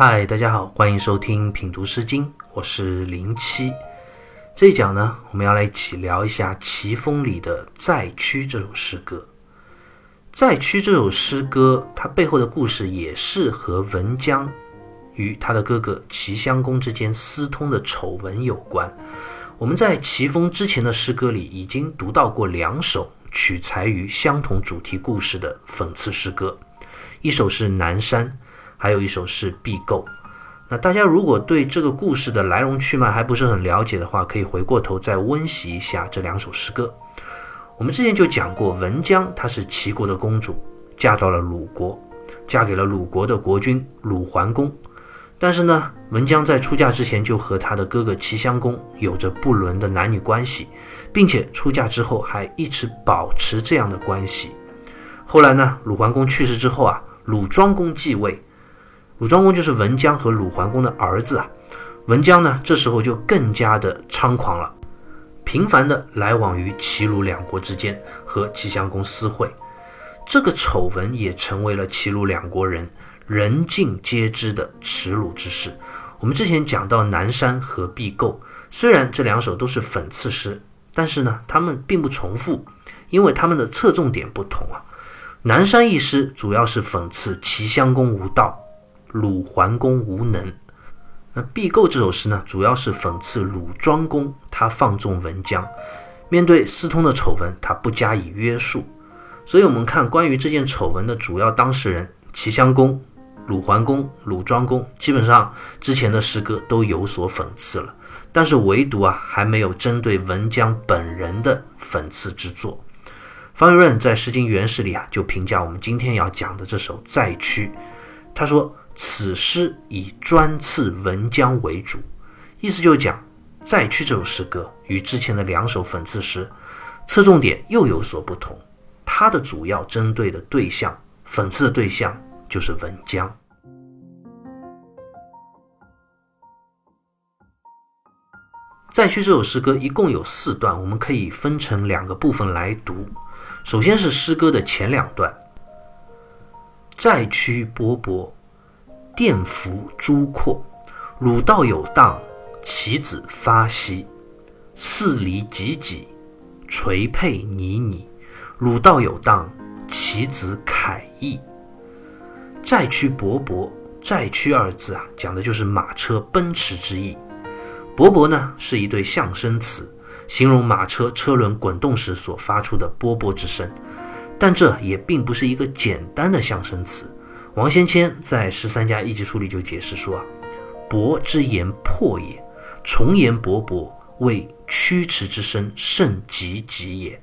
嗨，大家好，欢迎收听品读诗经，我是林七。这一讲呢，我们要来一起聊一下齐风里的《载驱》这首诗歌。《载驱》这首诗歌，它背后的故事也是和文姜与他的哥哥齐襄公之间私通的丑闻有关。我们在齐风之前的诗歌里已经读到过两首取材于相同主题故事的讽刺诗歌，一首是《南山》。还有一首是《必构》。那大家如果对这个故事的来龙去脉还不是很了解的话，可以回过头再温习一下这两首诗歌。我们之前就讲过，文姜她是齐国的公主，嫁到了鲁国，嫁给了鲁国的国君鲁桓公。但是呢，文姜在出嫁之前就和她的哥哥齐襄公有着不伦的男女关系，并且出嫁之后还一直保持这样的关系。后来呢，鲁桓公去世之后啊，鲁庄公继位。鲁庄公就是文姜和鲁桓公的儿子啊，文姜呢这时候就更加的猖狂了，频繁的来往于齐鲁两国之间，和齐襄公私会，这个丑闻也成为了齐鲁两国人人尽皆知的耻辱之事。我们之前讲到南山和毕构，虽然这两首都是讽刺诗，但是呢，他们并不重复，因为他们的侧重点不同啊。南山一诗主要是讽刺齐襄公无道。鲁桓公无能，那毕构这首诗呢，主要是讽刺鲁庄公他放纵文姜，面对私通的丑闻，他不加以约束。所以，我们看关于这件丑闻的主要当事人齐襄公、鲁桓公、鲁庄公，基本上之前的诗歌都有所讽刺了，但是唯独啊，还没有针对文姜本人的讽刺之作。方玉润在《诗经原始》里啊，就评价我们今天要讲的这首《载驱》，他说。此诗以专刺文姜为主，意思就是讲《再去》这首诗歌与之前的两首讽刺诗侧重点又有所不同。它的主要针对的对象，讽刺的对象就是文姜。《再去》这首诗歌一共有四段，我们可以分成两个部分来读。首先是诗歌的前两段：“再去勃勃。”殿服诸阔，鲁道有荡，其子发兮。四离己己，垂佩倪倪。鲁道有荡，其子凯翼。载驱勃勃，载驱二字啊，讲的就是马车奔驰之意。勃勃呢，是一对象声词，形容马车车轮滚动时所发出的啵啵之声。但这也并不是一个简单的象声词。王先谦在《十三家一集书》里就解释说啊，勃之言破也，重言勃勃，为驱驰之声甚急急也。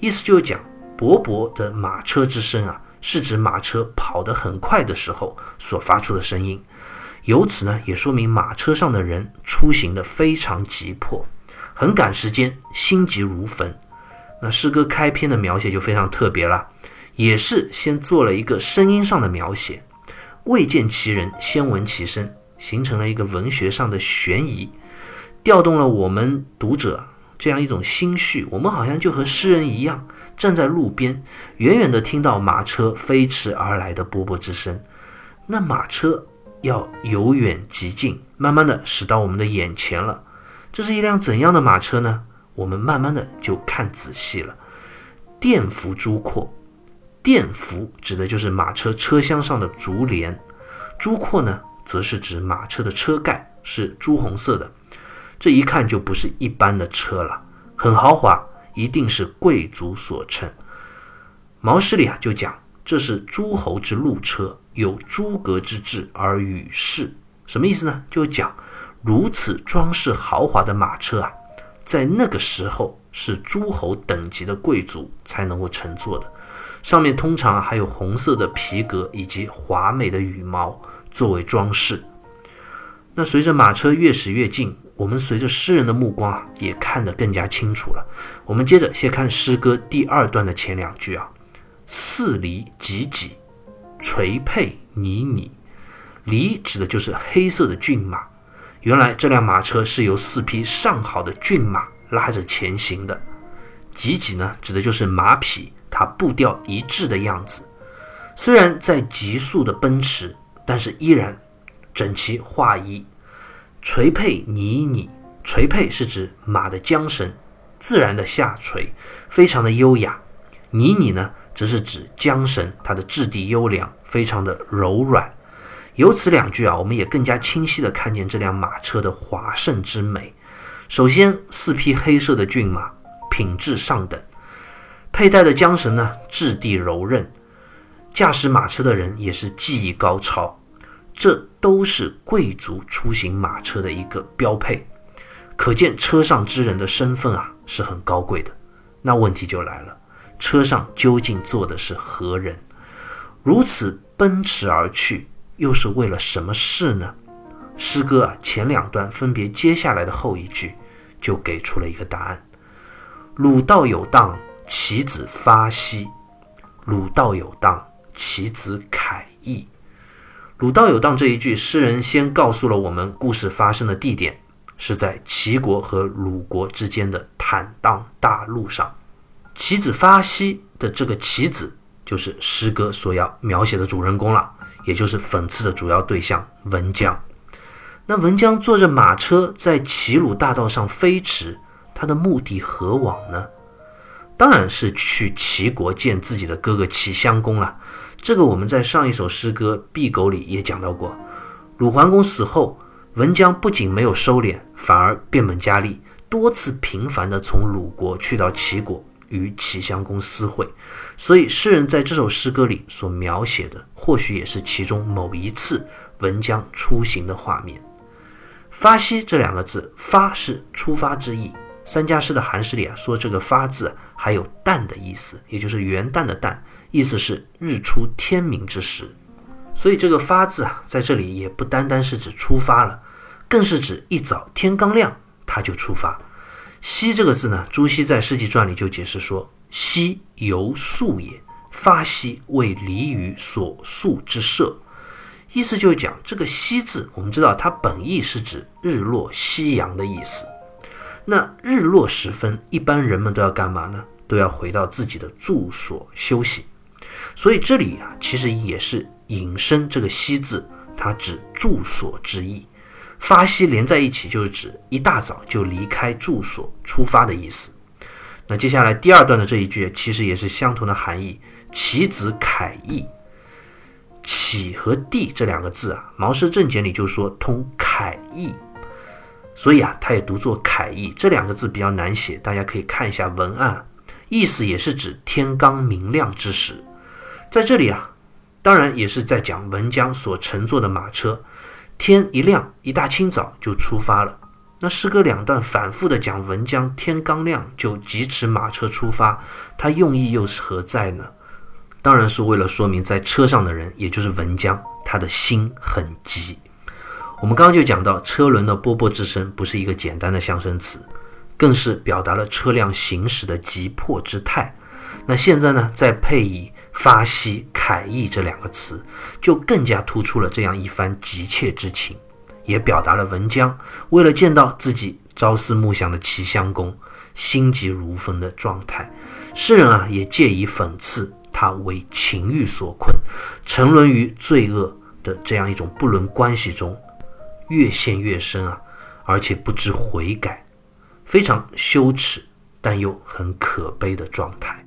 意思就是讲，勃勃的马车之声啊，是指马车跑得很快的时候所发出的声音。由此呢，也说明马车上的人出行的非常急迫，很赶时间，心急如焚。那诗歌开篇的描写就非常特别了。也是先做了一个声音上的描写，未见其人，先闻其声，形成了一个文学上的悬疑，调动了我们读者这样一种心绪。我们好像就和诗人一样，站在路边，远远地听到马车飞驰而来的啵啵之声。那马车要由远及近，慢慢地驶到我们的眼前了。这是一辆怎样的马车呢？我们慢慢的就看仔细了。电扶朱阔。电扶指的就是马车车厢上的竹帘，朱阔呢，则是指马车的车盖是朱红色的，这一看就不是一般的车了，很豪华，一定是贵族所乘。毛诗里啊就讲这是诸侯之路车，有诸葛之志而与世，什么意思呢？就讲如此装饰豪华的马车啊，在那个时候是诸侯等级的贵族才能够乘坐的。上面通常还有红色的皮革以及华美的羽毛作为装饰。那随着马车越驶越近，我们随着诗人的目光啊，也看得更加清楚了。我们接着先看诗歌第二段的前两句啊：“四离己己，垂佩倪倪。”离指的就是黑色的骏马。原来这辆马车是由四匹上好的骏马拉着前行的。己己呢，指的就是马匹。它步调一致的样子，虽然在急速的奔驰，但是依然整齐划一。垂佩拟拟，垂佩是指马的缰绳自然的下垂，非常的优雅。拟拟呢，则是指缰绳它的质地优良，非常的柔软。由此两句啊，我们也更加清晰的看见这辆马车的华盛之美。首先，四匹黑色的骏马，品质上等，佩戴的缰绳呢，质地柔韧，驾驶马车的人也是技艺高超，这都是贵族出行马车的一个标配，可见车上之人的身份啊是很高贵的。那问题就来了，车上究竟坐的是何人？如此奔驰而去，又是为了什么事呢？诗歌啊，前两段分别接下来的后一句，就给出了一个答案：鲁道有当，其子发兮；鲁道有当，其子凯翼。鲁道有当这一句，诗人先告诉了我们故事发生的地点是在齐国和鲁国之间的坦荡大路上。其子发兮的这个其子，就是诗歌所要描写的主人公了，也就是讽刺的主要对象文姜。那文姜坐着马车在齐鲁大道上飞驰，他的目的何往呢？当然是去齐国见自己的哥哥齐襄公了。这个我们在上一首诗歌《敝狗》里也讲到过。鲁桓公死后，文姜不仅没有收敛，反而变本加厉，多次频繁地从鲁国去到齐国与齐襄公私会。所以诗人在这首诗歌里所描写的，或许也是其中某一次文姜出行的画面。发兮这两个字，发是出发之意。三家诗的韩诗里啊，说这个发字还有旦的意思，也就是元旦的旦，意思是日出天明之时。所以这个发字啊，在这里也不单单是指出发了，更是指一早天刚亮他就出发。兮这个字呢，朱熹在《世纪传》里就解释说：夕由宿也，发夕为离于所宿之舍。意思就是讲这个“夕”字，我们知道它本意是指日落夕阳的意思。那日落时分，一般人们都要干嘛呢？都要回到自己的住所休息。所以这里啊，其实也是引申这个“西”字，它指住所之意。发西连在一起，就是指一大早就离开住所出发的意思。那接下来第二段的这一句，其实也是相同的含义：其子凯翼。启和帝这两个字啊，《毛氏正解》里就说通凯意，所以啊，它也读作楷意。这两个字比较难写，大家可以看一下文案，意思也是指天刚明亮之时。在这里啊，当然也是在讲文姜所乘坐的马车，天一亮，一大清早就出发了。那诗歌两段反复的讲文姜天刚亮就疾驰马车出发，它用意又是何在呢？当然是为了说明，在车上的人，也就是文姜，他的心很急。我们刚刚就讲到，车轮的啵啵之声不是一个简单的象声词，更是表达了车辆行驶的急迫之态。那现在呢，再配以发兮凯翼这两个词，就更加突出了这样一番急切之情，也表达了文姜为了见到自己朝思暮想的齐襄公，心急如焚的状态。诗人啊，也借以讽刺。他为情欲所困，沉沦于罪恶的这样一种不伦关系中，越陷越深啊！而且不知悔改，非常羞耻，但又很可悲的状态。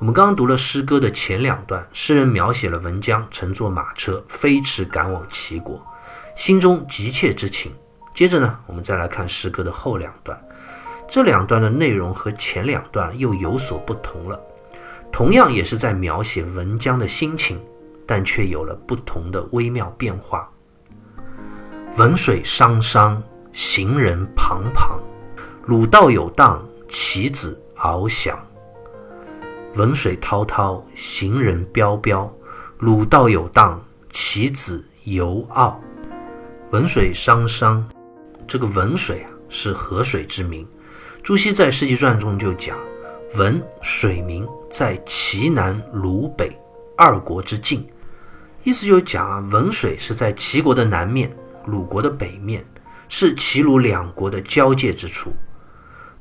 我们刚刚读了诗歌的前两段，诗人描写了文姜乘坐马车飞驰赶往齐国，心中急切之情。接着呢，我们再来看诗歌的后两段。这两段的内容和前两段又有所不同了，同样也是在描写文江的心情，但却有了不同的微妙变化。文水汤汤，行人旁旁，鲁道有荡，其子翱翔。文水滔滔，行人彪彪，鲁道有荡，其子游傲。文水汤汤，这个文水啊，是河水之名。朱熹在《世纪传》中就讲：“文水名在齐南、鲁北二国之境。”意思就是讲啊，文水是在齐国的南面，鲁国的北面，是齐鲁两国的，交界之处。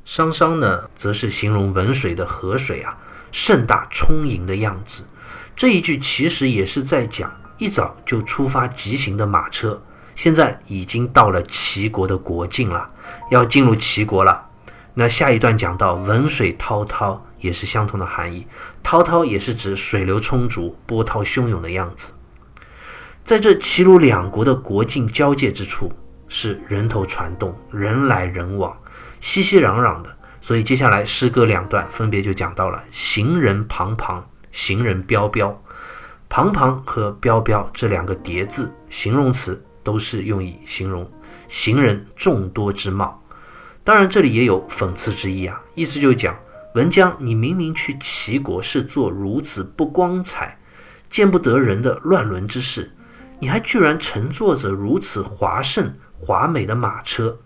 商商呢，则是形容文水的河水啊，盛大充盈的样子。这一句其实也是在讲，一早就出发疾行的马车，现在已经到了齐国的国境了，要进入齐国了。那下一段讲到文水滔滔，也是相同的含义。滔滔也是指水流充足、波涛汹涌的样子。在这齐鲁两国的国境交界之处，是人头攒动、人来人往、熙熙攘攘的。所以接下来诗歌两段分别就讲到了行人庞庞。行人彪彪，庞庞和彪彪这两个叠字形容词都是用以形容行人众多之貌。当然，这里也有讽刺之意啊，意思就是讲文姜，你明明去齐国是做如此不光彩、见不得人的乱伦之事，你还居然乘坐着如此华盛华美的马车，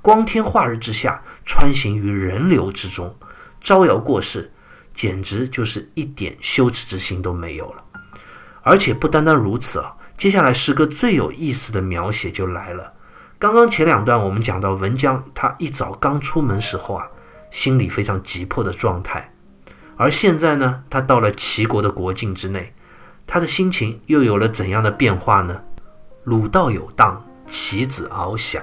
光天化日之下穿行于人流之中，招摇过市。简直就是一点羞耻之心都没有了，而且不单单如此啊！接下来诗歌最有意思的描写就来了。刚刚前两段我们讲到文姜，他一早刚出门时候啊，心里非常急迫的状态，而现在呢，他到了齐国的国境之内，他的心情又有了怎样的变化呢？鲁道有荡，其子翱翔；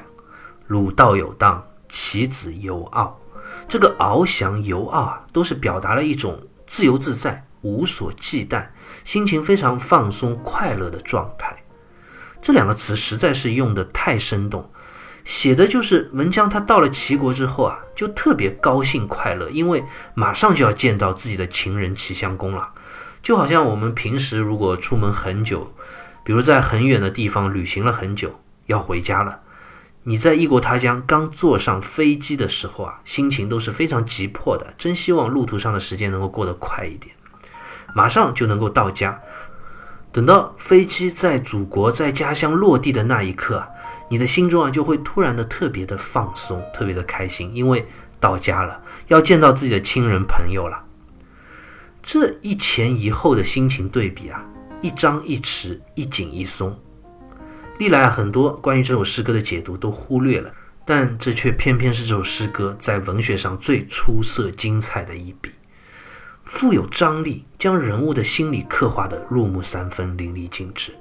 鲁道有荡，其子游傲。这个翱翔游傲啊，都是表达了一种自由自在、无所忌惮、心情非常放松、快乐的状态。这两个词实在是用的太生动，写的就是文姜他到了齐国之后啊，就特别高兴快乐，因为马上就要见到自己的情人齐襄公了。就好像我们平时如果出门很久，比如在很远的地方旅行了很久，要回家了。你在异国他乡刚坐上飞机的时候啊，心情都是非常急迫的，真希望路途上的时间能够过得快一点，马上就能够到家。等到飞机在祖国、在家乡落地的那一刻，你的心中啊就会突然的特别的放松，特别的开心，因为到家了，要见到自己的亲人朋友了。这一前一后的心情对比啊，一张一弛，一紧一松。历来啊，很多关于这首诗歌的解读都忽略了，但这却偏偏是这首诗歌在文学上最出色、精彩的一笔，富有张力，将人物的心理刻画的入木三分、淋漓尽致。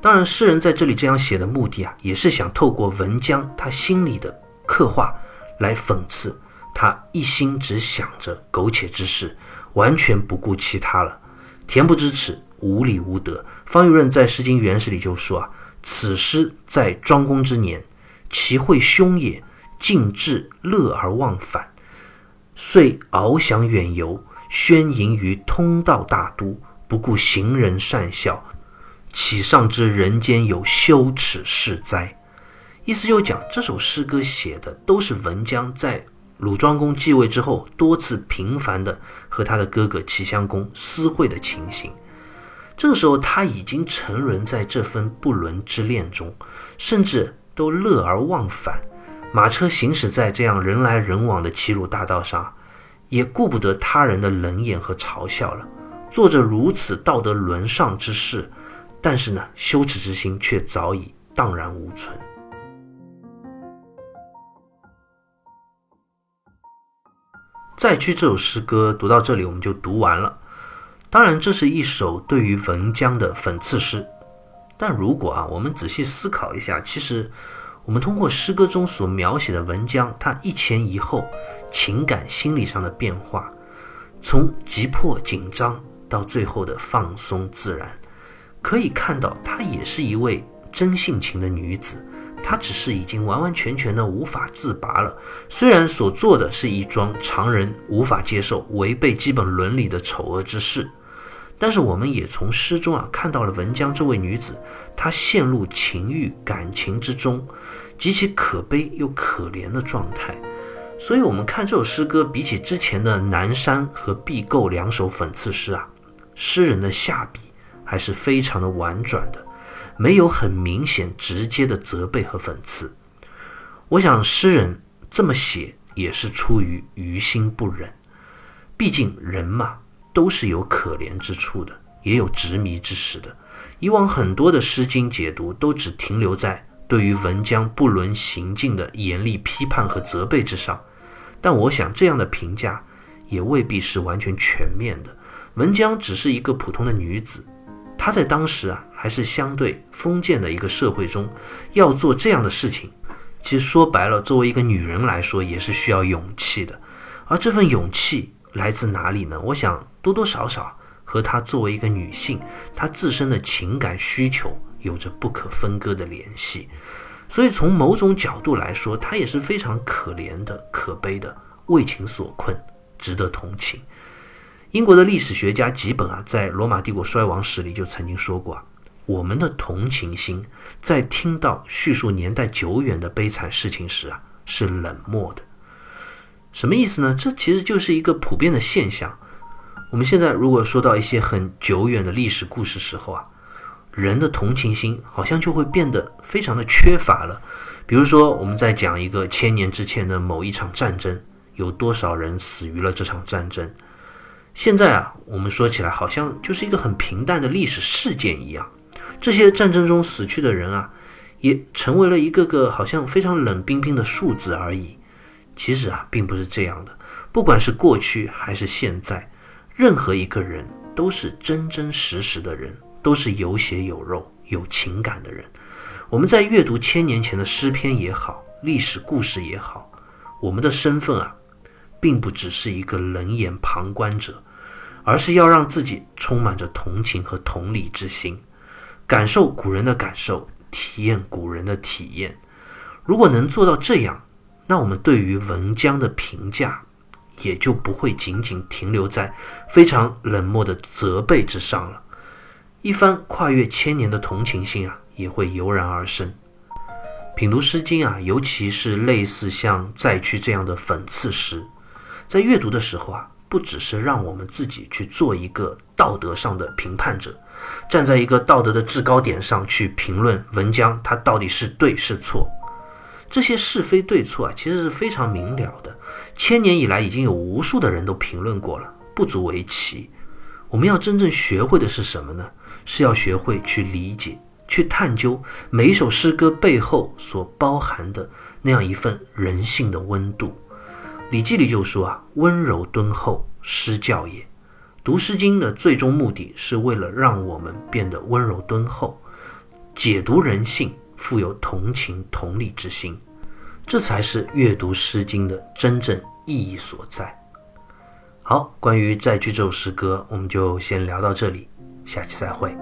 当然，诗人在这里这样写的目的啊，也是想透过文姜他心里的刻画来讽刺他一心只想着苟且之事，完全不顾其他了，恬不知耻，无礼无德。方玉润在《诗经原始》里就说啊。此诗在庄公之年，其会凶也，尽至乐而忘返，遂翱翔远游，宣淫于通道大都，不顾行人善笑，岂上知人间有羞耻事哉？意思就讲这首诗歌写的都是文姜在鲁庄公继位之后，多次频繁的和他的哥哥齐襄公私会的情形。这个时候，他已经沉沦在这份不伦之恋中，甚至都乐而忘返。马车行驶在这样人来人往的齐鲁大道上，也顾不得他人的冷眼和嘲笑了，做着如此道德沦丧之事。但是呢，羞耻之心却早已荡然无存。再去这首诗歌读到这里，我们就读完了。当然，这是一首对于文姜的讽刺诗。但如果啊，我们仔细思考一下，其实我们通过诗歌中所描写的文姜，他一前一后情感心理上的变化，从急迫紧张到最后的放松自然，可以看到她也是一位真性情的女子。她只是已经完完全全的无法自拔了。虽然所做的是一桩常人无法接受、违背基本伦理的丑恶之事。但是我们也从诗中啊看到了文江这位女子，她陷入情欲感情之中，极其可悲又可怜的状态。所以，我们看这首诗歌，比起之前的《南山》和《毕构》两首讽刺诗啊，诗人的下笔还是非常的婉转的，没有很明显直接的责备和讽刺。我想，诗人这么写也是出于于心不忍，毕竟人嘛。都是有可怜之处的，也有执迷之时的。以往很多的《诗经》解读都只停留在对于文姜不伦行径的严厉批判和责备之上，但我想这样的评价也未必是完全全面的。文姜只是一个普通的女子，她在当时啊，还是相对封建的一个社会中，要做这样的事情，其实说白了，作为一个女人来说，也是需要勇气的。而这份勇气来自哪里呢？我想多多少少和她作为一个女性，她自身的情感需求有着不可分割的联系。所以从某种角度来说，她也是非常可怜的、可悲的，为情所困，值得同情。英国的历史学家吉本啊，在《罗马帝国衰亡史》里就曾经说过，我们的同情心在听到叙述年代久远的悲惨事情时啊，是冷漠的。什么意思呢？这其实就是一个普遍的现象。我们现在如果说到一些很久远的历史故事时候啊，人的同情心好像就会变得非常的缺乏了。比如说，我们在讲一个千年之前的某一场战争，有多少人死于了这场战争？现在啊，我们说起来好像就是一个很平淡的历史事件一样。这些战争中死去的人啊，也成为了一个个好像非常冷冰冰的数字而已。其实啊，并不是这样的。不管是过去还是现在，任何一个人都是真真实实的人，都是有血有肉、有情感的人。我们在阅读千年前的诗篇也好，历史故事也好，我们的身份啊，并不只是一个冷眼旁观者，而是要让自己充满着同情和同理之心，感受古人的感受，体验古人的体验。如果能做到这样，那我们对于文姜的评价，也就不会仅仅停留在非常冷漠的责备之上了。一番跨越千年的同情心啊，也会油然而生。品读《诗经》啊，尤其是类似像《再屈》这样的讽刺诗，在阅读的时候啊，不只是让我们自己去做一个道德上的评判者，站在一个道德的制高点上去评论文姜，他到底是对是错。这些是非对错啊，其实是非常明了的。千年以来，已经有无数的人都评论过了，不足为奇。我们要真正学会的是什么呢？是要学会去理解、去探究每一首诗歌背后所包含的那样一份人性的温度。《礼记》里就说啊：“温柔敦厚，诗教也。”读《诗经》的最终目的是为了让我们变得温柔敦厚，解读人性。富有同情同理之心，这才是阅读《诗经》的真正意义所在。好，关于《再句》这首诗歌，我们就先聊到这里，下期再会。